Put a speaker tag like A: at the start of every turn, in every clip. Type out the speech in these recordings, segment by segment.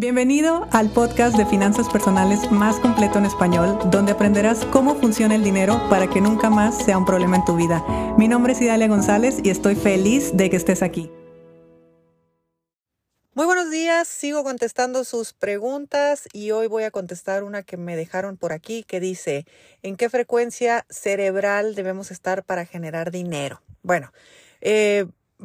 A: Bienvenido al podcast de finanzas personales más completo en español, donde aprenderás cómo funciona el dinero para que nunca más sea un problema en tu vida. Mi nombre es Idalia González y estoy feliz de que estés aquí. Muy buenos días, sigo contestando sus preguntas y hoy voy a contestar una que me dejaron por aquí que dice, ¿en qué frecuencia cerebral debemos estar para generar dinero? Bueno, eh,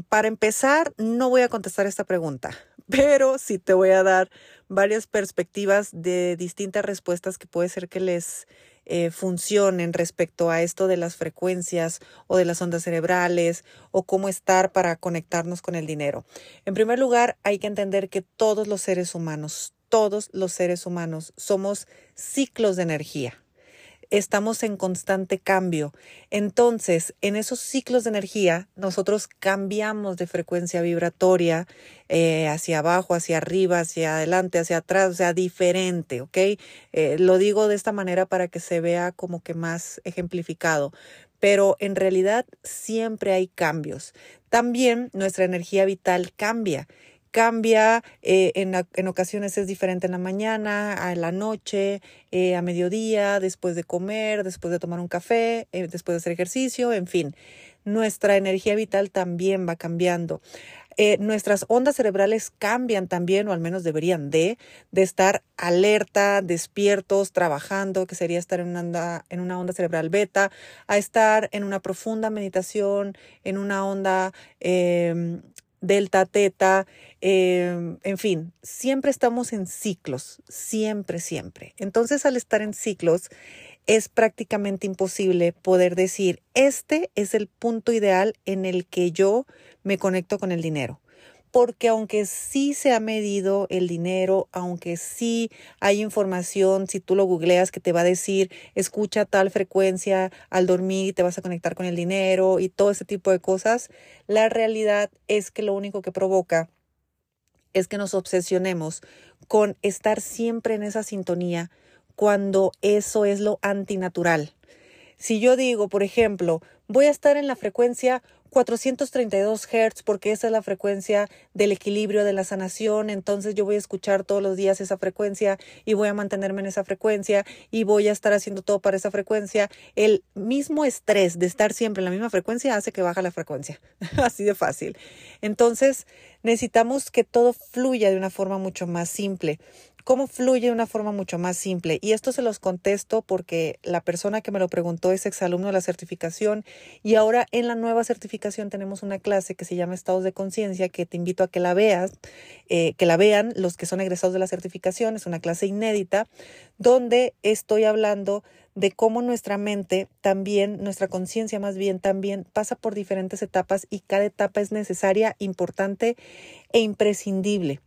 A: para empezar, no voy a contestar esta pregunta pero sí te voy a dar varias perspectivas de distintas respuestas que puede ser que les eh, funcionen respecto a esto de las frecuencias o de las ondas cerebrales o cómo estar para conectarnos con el dinero. En primer lugar, hay que entender que todos los seres humanos, todos los seres humanos somos ciclos de energía estamos en constante cambio. Entonces, en esos ciclos de energía, nosotros cambiamos de frecuencia vibratoria eh, hacia abajo, hacia arriba, hacia adelante, hacia atrás, o sea, diferente, ¿ok? Eh, lo digo de esta manera para que se vea como que más ejemplificado pero en realidad siempre hay cambios. También nuestra energía vital cambia cambia, eh, en, ocasiones es diferente en la mañana, a la noche, eh, a mediodía, después de comer, después de tomar un café, eh, después de hacer ejercicio, en fin. Nuestra energía vital también va cambiando. nuestras ondas cerebrales cambian también, o al menos deberían de, de estar alerta, despiertos, trabajando, que sería estar en una, onda, en una onda cerebral beta, a estar en una profunda meditación, en una onda em, delta, teta, em, en fin, siempre estamos en ciclos, siempre, siempre. Entonces, al estar en ciclos, es prácticamente imposible poder decir, este es el punto ideal en el que yo me conecto con el dinero porque aunque sí se ha medido el dinero, aunque sí hay información, si tú lo googleas que te va a decir, escucha tal frecuencia al dormir y te vas a conectar con el dinero y todo ese tipo de cosas, la realidad es que lo único que provoca es que nos obsesionemos con estar siempre en esa sintonía cuando eso es lo antinatural. Si yo digo, por ejemplo, voy a estar en la frecuencia 432 Hz porque esa es la frecuencia del equilibrio de la sanación, entonces yo voy a escuchar todos los días esa frecuencia y voy a mantenerme en esa frecuencia y voy a estar haciendo todo para esa frecuencia. El mismo estrés de estar siempre en la misma frecuencia hace que baja la frecuencia, así de fácil. Entonces necesitamos que todo fluya de una forma mucho más simple cómo fluye de una forma mucho más simple. Y esto se los contesto porque la persona que me lo preguntó es exalumno de la certificación y ahora en la nueva certificación tenemos una clase que se llama Estados de Conciencia que te invito a que la veas, eh, que la vean los que son egresados de la certificación. Es una clase inédita donde estoy hablando de cómo nuestra mente también, nuestra conciencia más bien también pasa por diferentes etapas y cada etapa es necesaria, importante e imprescindible.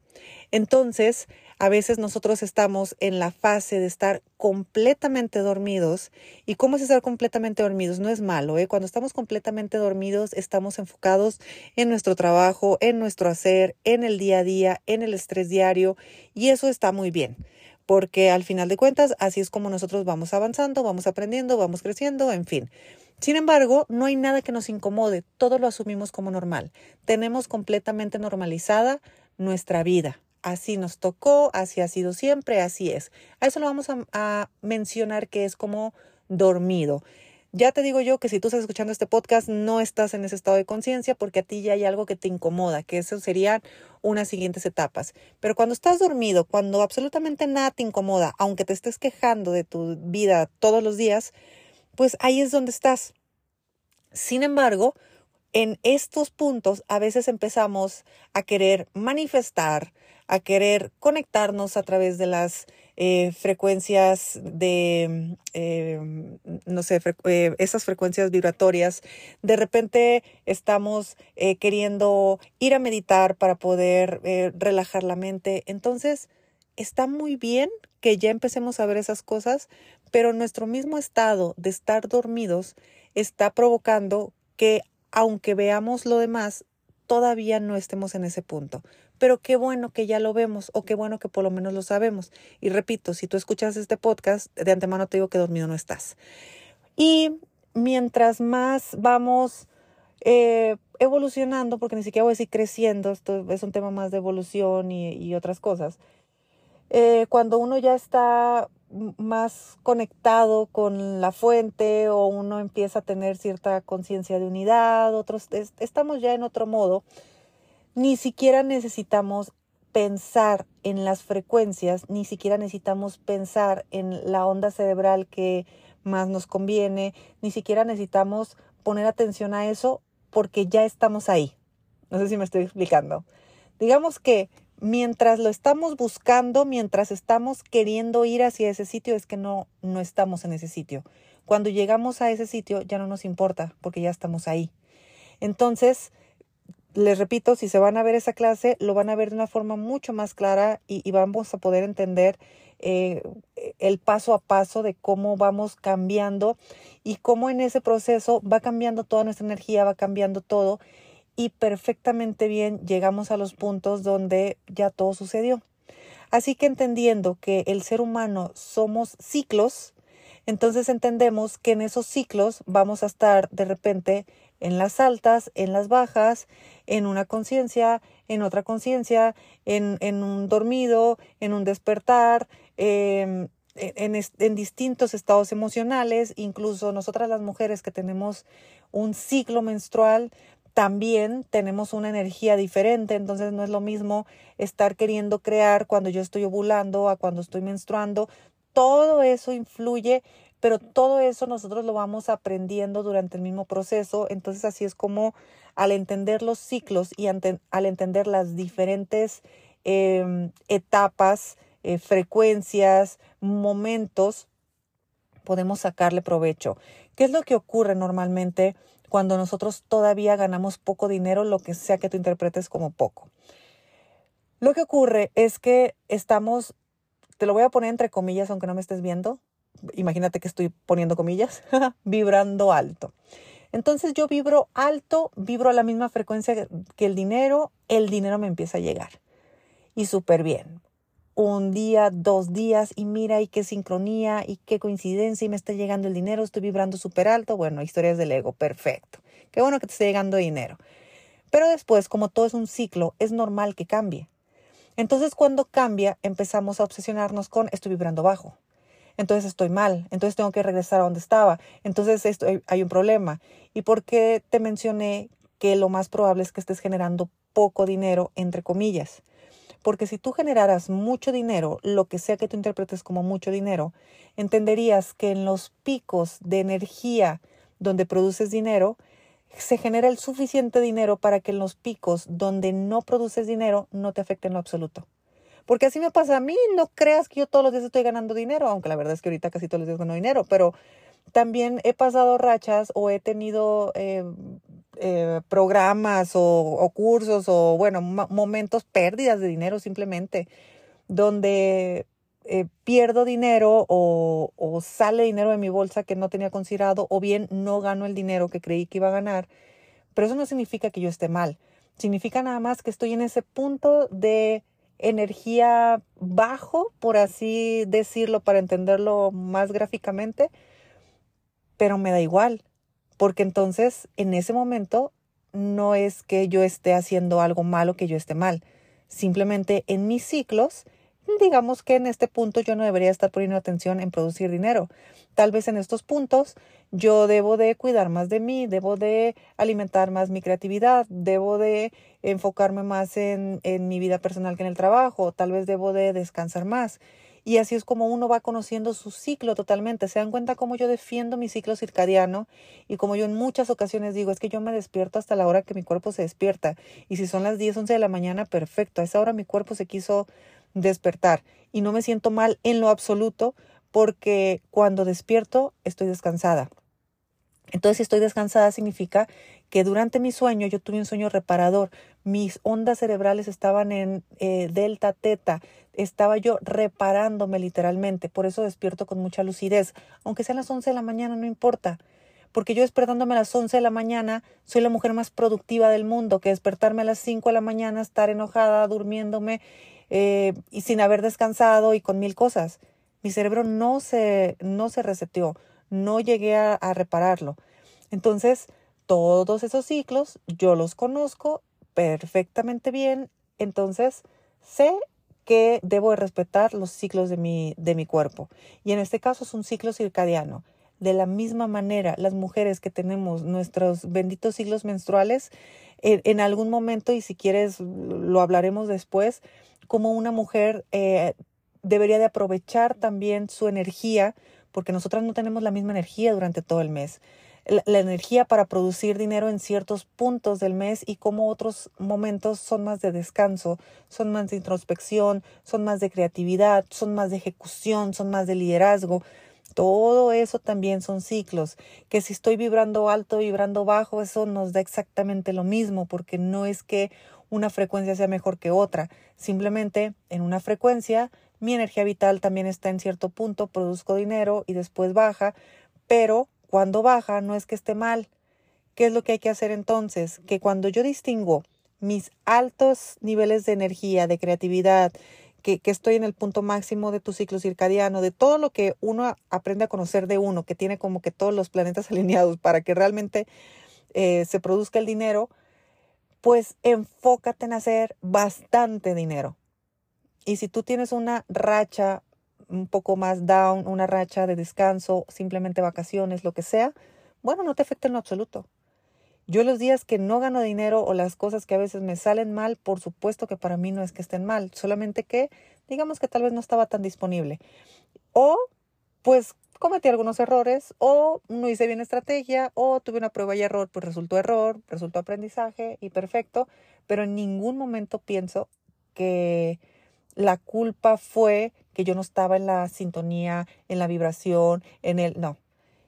A: Entonces, a veces nosotros estamos en la fase de estar completamente dormidos. ¿Y cómo es estar completamente dormidos? No es malo, ¿eh? Cuando estamos completamente dormidos, estamos enfocados en nuestro trabajo, en nuestro hacer, en el día a día, en el estrés diario, y eso está muy bien porque al final de cuentas así es como nosotros vamos avanzando, vamos aprendiendo, vamos creciendo, en fin. Sin embargo, no hay nada que nos incomode, todo lo asumimos como normal. Tenemos completamente normalizada nuestra vida, así nos tocó, así ha sido siempre, así es. A eso lo vamos a, mencionar que es como dormido. Ya te digo yo que si tú estás escuchando este podcast no estás en ese estado de conciencia porque a ti ya hay algo que te incomoda, que eso serían unas siguientes etapas. Pero cuando estás dormido, cuando absolutamente nada te incomoda, aunque te estés quejando de tu vida todos los días, pues ahí es donde estás. Sin embargo, en estos puntos a veces empezamos a querer manifestar, a querer conectarnos a través de las eh, frecuencias de, eh, no sé, eh, esas frecuencias vibratorias. De repente estamos queriendo ir a meditar para poder relajar la mente. Entonces, está muy bien que ya empecemos a ver esas cosas, pero nuestro mismo estado de estar dormidos está provocando que aunque veamos lo demás, todavía no estemos en ese punto. Pero qué bueno que ya lo vemos o qué bueno que por lo menos lo sabemos. Y repito, si tú escuchas este podcast, de antemano te digo que dormido no estás. Y mientras más vamos eh, evolucionando, porque ni siquiera voy a decir creciendo, esto es un tema más de evolución y, otras cosas, eh, cuando uno ya está más conectado con la fuente o uno empieza a tener cierta conciencia de unidad, otros estamos ya en otro modo, ni siquiera necesitamos pensar en las frecuencias, ni siquiera necesitamos pensar en la onda cerebral que más nos conviene, ni siquiera necesitamos poner atención a eso porque ya estamos ahí. No sé si me estoy explicando. Digamos que mientras lo estamos buscando, mientras estamos queriendo ir hacia ese sitio, es que no, no estamos en ese sitio. Cuando llegamos a ese sitio ya no nos importa porque ya estamos ahí. Entonces, les repito, si se van a ver esa clase, lo van a ver de una forma mucho más clara y, vamos a poder entender eh, el paso a paso de cómo vamos cambiando y cómo en ese proceso va cambiando toda nuestra energía, va cambiando todo y perfectamente bien llegamos a los puntos donde ya todo sucedió. Así que entendiendo que el ser humano somos ciclos, entonces entendemos que en esos ciclos vamos a estar de repente en las altas, en las bajas, en una conciencia, en otra conciencia, en, en, un dormido, en un despertar, em, en, en, distintos estados emocionales, incluso nosotras las mujeres que tenemos un ciclo menstrual, también tenemos una energía diferente, entonces no es lo mismo estar queriendo crear cuando yo estoy ovulando a cuando estoy menstruando. Todo eso influye, pero todo eso nosotros lo vamos aprendiendo durante el mismo proceso. Entonces así es como al entender los ciclos y al entender las diferentes em, etapas, eh, frecuencias, momentos, podemos sacarle provecho. ¿Qué es lo que ocurre normalmente cuando nosotros todavía ganamos poco dinero, lo que sea que tú interpretes como poco. Lo que ocurre es que estamos, te lo voy a poner entre comillas, aunque no me estés viendo, imagínate que estoy poniendo comillas, vibrando alto. Entonces yo vibro alto, vibro a la misma frecuencia que el dinero, el dinero me empieza a llegar. Y súper bien un día, dos días y mira y qué sincronía y qué coincidencia y me está llegando el dinero, estoy vibrando súper alto. Bueno, historias del ego, perfecto. Qué bueno que te esté llegando dinero. Pero después, como todo es un ciclo, es normal que cambie. Entonces cuando cambia, empezamos a obsesionarnos con estoy vibrando bajo. Entonces estoy mal, entonces tengo que regresar a donde estaba. Entonces esto, hay un problema. ¿Y por qué te mencioné que lo más probable es que estés generando poco dinero, entre comillas? Porque si tú generaras mucho dinero, lo que sea que tú interpretes como mucho dinero, entenderías que en los picos de energía donde produces dinero, se genera el suficiente dinero para que en los picos donde no produces dinero no te afecten en lo absoluto. Porque así me pasa a mí, no creas que yo todos los días estoy ganando dinero, aunque la verdad es que ahorita casi todos los días gano dinero, pero también he pasado rachas o he tenido eh, eh, programas o, cursos o, bueno, momentos, pérdidas de dinero simplemente, donde eh, pierdo dinero o, o, sale dinero de mi bolsa que no tenía considerado o bien no gano el dinero que creí que iba a ganar. Pero eso no significa que yo esté mal. Significa nada más que estoy en ese punto de energía bajo, por así decirlo, para entenderlo más gráficamente, pero me da igual porque entonces en ese momento no es que yo esté haciendo algo malo, que yo esté mal. Simplemente en mis ciclos, digamos que en este punto yo no debería estar poniendo atención en producir dinero. Tal vez en estos puntos yo debo de cuidar más de mí, debo de alimentar más mi creatividad, debo de enfocarme más en, en mi vida personal que en el trabajo, tal vez debo de descansar más. Y así es como uno va conociendo su ciclo totalmente. Se dan cuenta cómo yo defiendo mi ciclo circadiano y como yo en muchas ocasiones digo, es que yo me despierto hasta la hora que mi cuerpo se despierta. Y si son las 10, 11 de la mañana, perfecto. A esa hora mi cuerpo se quiso despertar. Y no me siento mal en lo absoluto porque cuando despierto estoy descansada. Entonces, si estoy descansada significa que durante mi sueño yo tuve un sueño reparador. Mis ondas cerebrales estaban en eh, delta, teta. Estaba yo reparándome literalmente. Por eso despierto con mucha lucidez. Aunque sean las 11 de la mañana, no importa. Porque yo despertándome a las 11 de la mañana soy la mujer más productiva del mundo. Que despertarme a las 5 de la mañana, estar enojada, durmiéndome eh, y sin haber descansado y con mil cosas. Mi cerebro no se, no se reseteó. No llegué a repararlo. Entonces, todos esos ciclos yo los conozco perfectamente bien, entonces sé que debo de respetar los ciclos de mi, de mi cuerpo. Y en este caso es un ciclo circadiano. De la misma manera, las mujeres que tenemos nuestros benditos ciclos menstruales, en, algún momento, y si quieres lo hablaremos después, como una mujer eh, debería de aprovechar también su energía, porque nosotras no tenemos la misma energía durante todo el mes. La, energía para producir dinero en ciertos puntos del mes y como otros momentos son más de descanso, son más de introspección, son más de creatividad, son más de ejecución, son más de liderazgo. Todo eso también son ciclos, que si estoy vibrando alto, vibrando bajo, eso nos da exactamente lo mismo, porque no es que una frecuencia sea mejor que otra, simplemente en una frecuencia mi energía vital también está en cierto punto, produzco dinero y después baja, pero cuando baja no es que esté mal. ¿Qué es lo que hay que hacer entonces? Que cuando yo distingo mis altos niveles de energía, de creatividad, que, estoy en el punto máximo de tu ciclo circadiano, de todo lo que uno aprende a conocer de uno, que tiene como que todos los planetas alineados para que realmente eh, se produzca el dinero, pues enfócate en hacer bastante dinero. Y si tú tienes una racha un poco más down, una racha de descanso, simplemente vacaciones, lo que sea, bueno, no te afecta en lo absoluto. Yo los días que no gano dinero o las cosas que a veces me salen mal, por supuesto que para mí no es que estén mal, solamente que digamos que tal vez no estaba tan disponible. O pues cometí algunos errores o no hice bien estrategia o tuve una prueba y error, pues resultó error, resultó aprendizaje y perfecto, pero en ningún momento pienso que la culpa fue que yo no estaba en la sintonía, en la vibración, en el... No,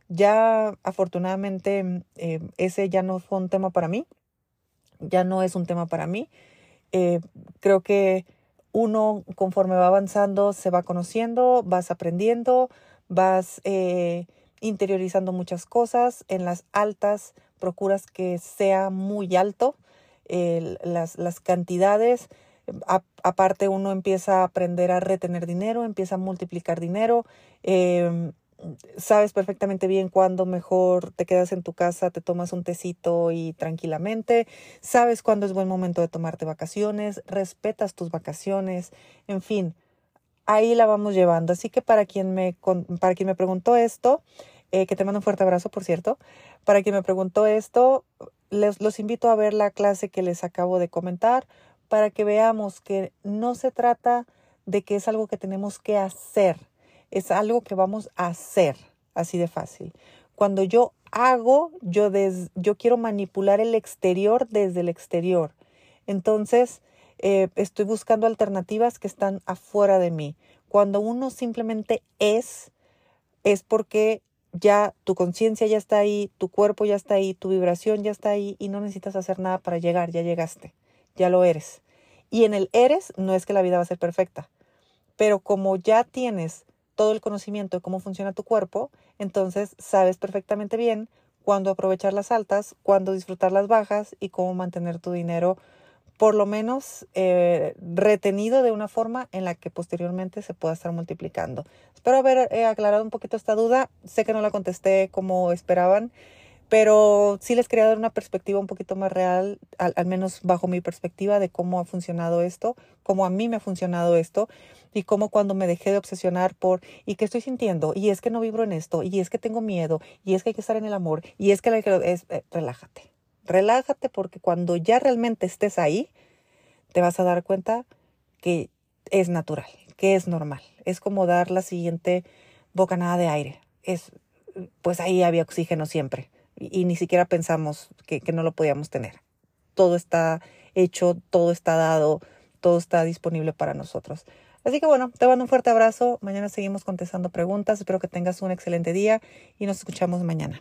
A: ya afortunadamente eh, ese ya no fue un tema para mí, ya no es un tema para mí. Eh, creo que uno conforme va avanzando se va conociendo, vas aprendiendo, vas eh, interiorizando muchas cosas. En las altas procuras que sea muy alto las, las, cantidades. aparte uno empieza a aprender a retener dinero, empieza a multiplicar dinero. Em, sabes perfectamente bien cuándo mejor te quedas en tu casa, te tomas un tecito y tranquilamente, sabes cuándo es buen momento de tomarte vacaciones, respetas tus vacaciones, en fin, ahí la vamos llevando. Así que para quien me, para quien me preguntó esto, eh, que te mando un fuerte abrazo, por cierto, para quien me preguntó esto, les, los invito a ver la clase que les acabo de comentar para que veamos que no se trata de que es algo que tenemos que hacer, es algo que vamos a hacer, así de fácil. Cuando yo hago, yo, yo quiero manipular el exterior desde el exterior. Entonces, eh, estoy buscando alternativas que están afuera de mí. Cuando uno simplemente es, es porque ya tu conciencia ya está ahí, tu cuerpo ya está ahí, tu vibración ya está ahí y no necesitas hacer nada para llegar, ya llegaste, ya lo eres. Y en el eres no es que la vida va a ser perfecta, pero como ya tienes todo el conocimiento de cómo funciona tu cuerpo, entonces sabes perfectamente bien cuándo aprovechar las altas, cuándo disfrutar las bajas y cómo mantener tu dinero por lo menos eh, retenido de una forma en la que posteriormente se pueda estar multiplicando. Espero haber eh, aclarado un poquito esta duda. Sé que no la contesté como esperaban pero sí les quería dar una perspectiva un poquito más real, al, menos bajo mi perspectiva de cómo ha funcionado esto, cómo a mí me ha funcionado esto y cómo cuando me dejé de obsesionar por y qué estoy sintiendo y es que no vibro en esto y es que tengo miedo y es que hay que estar en el amor y es que es, eh, relájate, relájate porque cuando ya realmente estés ahí te vas a dar cuenta que es natural, que es normal, es como dar la siguiente bocanada de aire, es pues ahí había oxígeno siempre y, ni siquiera pensamos que, que no lo podíamos tener. Todo está hecho, todo está dado, todo está disponible para nosotros. Así que bueno, te mando un fuerte abrazo. Mañana seguimos contestando preguntas. Espero que tengas un excelente día y nos escuchamos mañana.